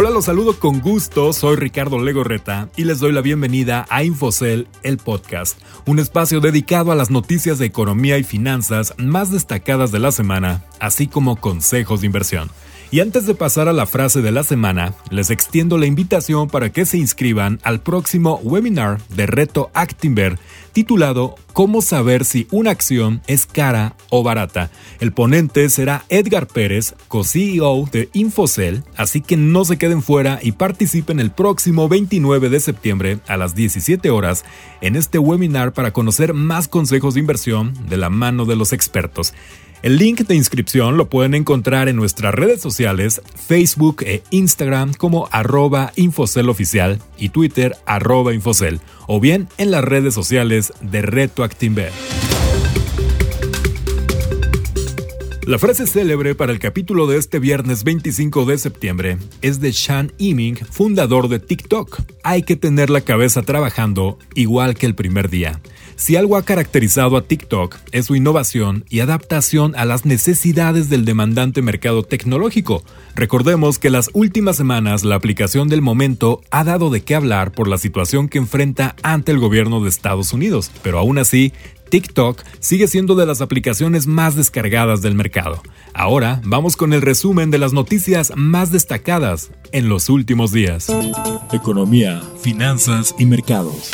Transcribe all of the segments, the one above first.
Hola, los saludo con gusto, soy Ricardo Legorreta y les doy la bienvenida a Infocel, el podcast, un espacio dedicado a las noticias de economía y finanzas más destacadas de la semana, así como consejos de inversión. Y antes de pasar a la frase de la semana, les extiendo la invitación para que se inscriban al próximo webinar de Reto Actinver titulado Cómo saber si una acción es cara o barata. El ponente será Edgar Pérez, co-CEO de Infocel, así que no se queden fuera y participen el próximo 29 de septiembre a las 17 horas en este webinar para conocer más consejos de inversión de la mano de los expertos. El link de inscripción lo pueden encontrar en nuestras redes sociales, Facebook e Instagram como arroba Infocel y Twitter arroba Infocel, o bien en las redes sociales de Reto Actinver. La frase célebre para el capítulo de este viernes 25 de septiembre es de Sean Iming, fundador de TikTok. Hay que tener la cabeza trabajando igual que el primer día. Si algo ha caracterizado a TikTok es su innovación y adaptación a las necesidades del demandante mercado tecnológico. Recordemos que las últimas semanas la aplicación del momento ha dado de qué hablar por la situación que enfrenta ante el gobierno de Estados Unidos, pero aún así TikTok sigue siendo de las aplicaciones más descargadas del mercado. Ahora vamos con el resumen de las noticias más destacadas en los últimos días. Economía, finanzas y mercados.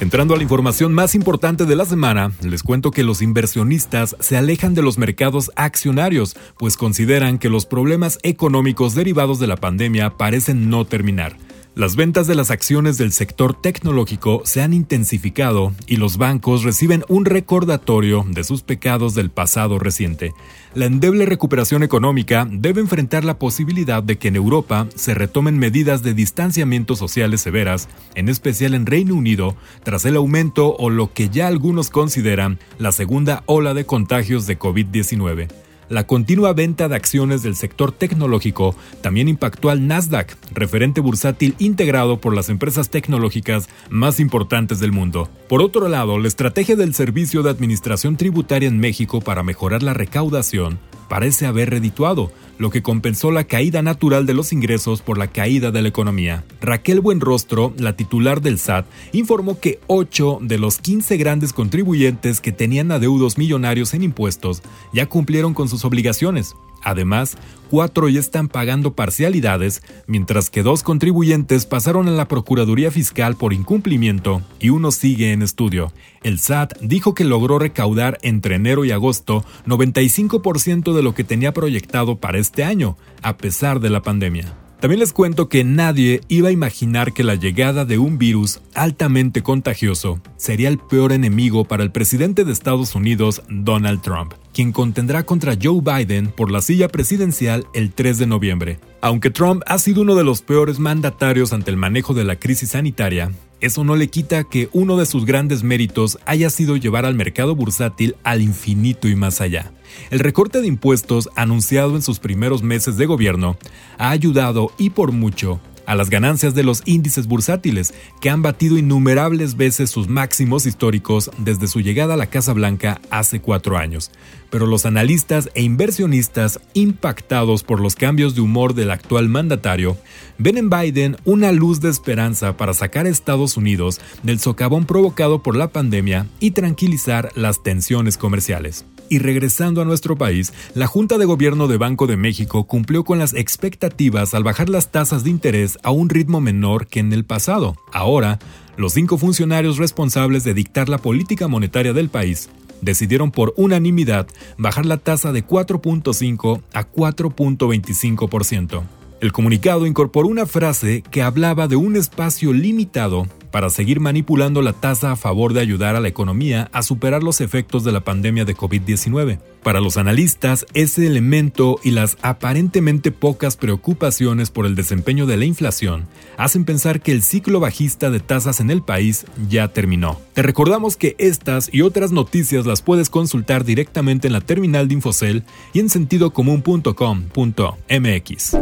Entrando a la información más importante de la semana, les cuento que los inversionistas se alejan de los mercados accionarios, pues consideran que los problemas económicos derivados de la pandemia parecen no terminar. Las ventas de las acciones del sector tecnológico se han intensificado y los bancos reciben un recordatorio de sus pecados del pasado reciente. La endeble recuperación económica debe enfrentar la posibilidad de que en Europa se retomen medidas de distanciamiento sociales severas, en especial en Reino Unido, tras el aumento o lo que ya algunos consideran la segunda ola de contagios de COVID-19 la continua venta de acciones del sector tecnológico también impactó al Nasdaq, referente bursátil integrado por las empresas tecnológicas más importantes del mundo. Por otro lado, la estrategia del Servicio de Administración Tributaria en México para mejorar la recaudación parece haber redituado, lo que compensó la caída natural de los ingresos por la caída de la economía. Raquel Buenrostro, la titular del SAT, informó que 8 de los 15 grandes contribuyentes que tenían adeudos millonarios en impuestos ya cumplieron con sus obligaciones. Además, cuatro ya están pagando parcialidades, mientras que dos contribuyentes pasaron a la Procuraduría Fiscal por incumplimiento y uno sigue en estudio. El SAT dijo que logró recaudar entre enero y agosto 95% de lo que tenía proyectado para este año, a pesar de la pandemia. También les cuento que nadie iba a imaginar que la llegada de un virus altamente contagioso sería el peor enemigo para el presidente de Estados Unidos, Donald Trump, quien contendrá contra Joe Biden por la silla presidencial el 3 de noviembre. Aunque Trump ha sido uno de los peores mandatarios ante el manejo de la crisis sanitaria, eso no le quita que uno de sus grandes méritos haya sido llevar al mercado bursátil al infinito y más allá. El recorte de impuestos anunciado en sus primeros meses de gobierno ha ayudado y por mucho a las ganancias de los índices bursátiles, que han batido innumerables veces sus máximos históricos desde su llegada a la Casa Blanca hace cuatro años. Pero los analistas e inversionistas impactados por los cambios de humor del actual mandatario ven en Biden una luz de esperanza para sacar a Estados Unidos del socavón provocado por la pandemia y tranquilizar las tensiones comerciales. Y regresando a nuestro país, la Junta de Gobierno de Banco de México cumplió con las expectativas al bajar las tasas de interés a un ritmo menor que en el pasado. Ahora, los cinco funcionarios responsables de dictar la política monetaria del país decidieron por unanimidad bajar la tasa de 4.5 a 4.25%. El comunicado incorporó una frase que hablaba de un espacio limitado para seguir manipulando la tasa a favor de ayudar a la economía a superar los efectos de la pandemia de COVID-19. Para los analistas, ese elemento y las aparentemente pocas preocupaciones por el desempeño de la inflación hacen pensar que el ciclo bajista de tasas en el país ya terminó. Te recordamos que estas y otras noticias las puedes consultar directamente en la terminal de Infocel y en sentidocomún.com.mx.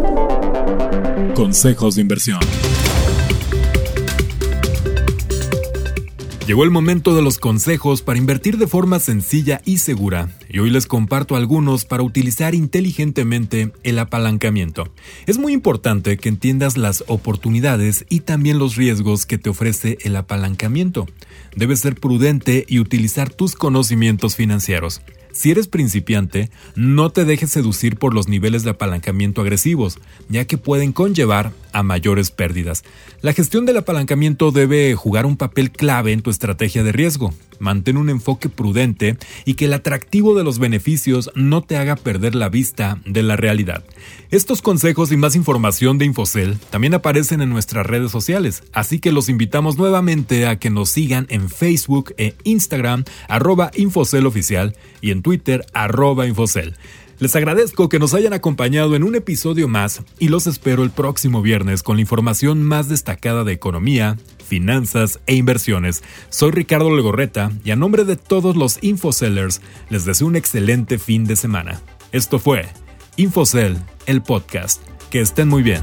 Consejos de inversión. Llegó el momento de los consejos para invertir de forma sencilla y segura, y hoy les comparto algunos para utilizar inteligentemente el apalancamiento. Es muy importante que entiendas las oportunidades y también los riesgos que te ofrece el apalancamiento. Debes ser prudente y utilizar tus conocimientos financieros. Si eres principiante, no te dejes seducir por los niveles de apalancamiento agresivos, ya que pueden conllevar a mayores pérdidas. La gestión del apalancamiento debe jugar un papel clave en tu estrategia de riesgo. Mantén un enfoque prudente y que el atractivo de los beneficios no te haga perder la vista de la realidad. Estos consejos y más información de Infocel también aparecen en nuestras redes sociales, así que los invitamos nuevamente a que nos sigan en Facebook e Instagram arroba y en Twitter Infocel. Les agradezco que nos hayan acompañado en un episodio más y los espero el próximo viernes con la información más destacada de economía, finanzas e inversiones. Soy Ricardo Legorreta y a nombre de todos los Infocellers les deseo un excelente fin de semana. Esto fue Infocell, el podcast. Que estén muy bien.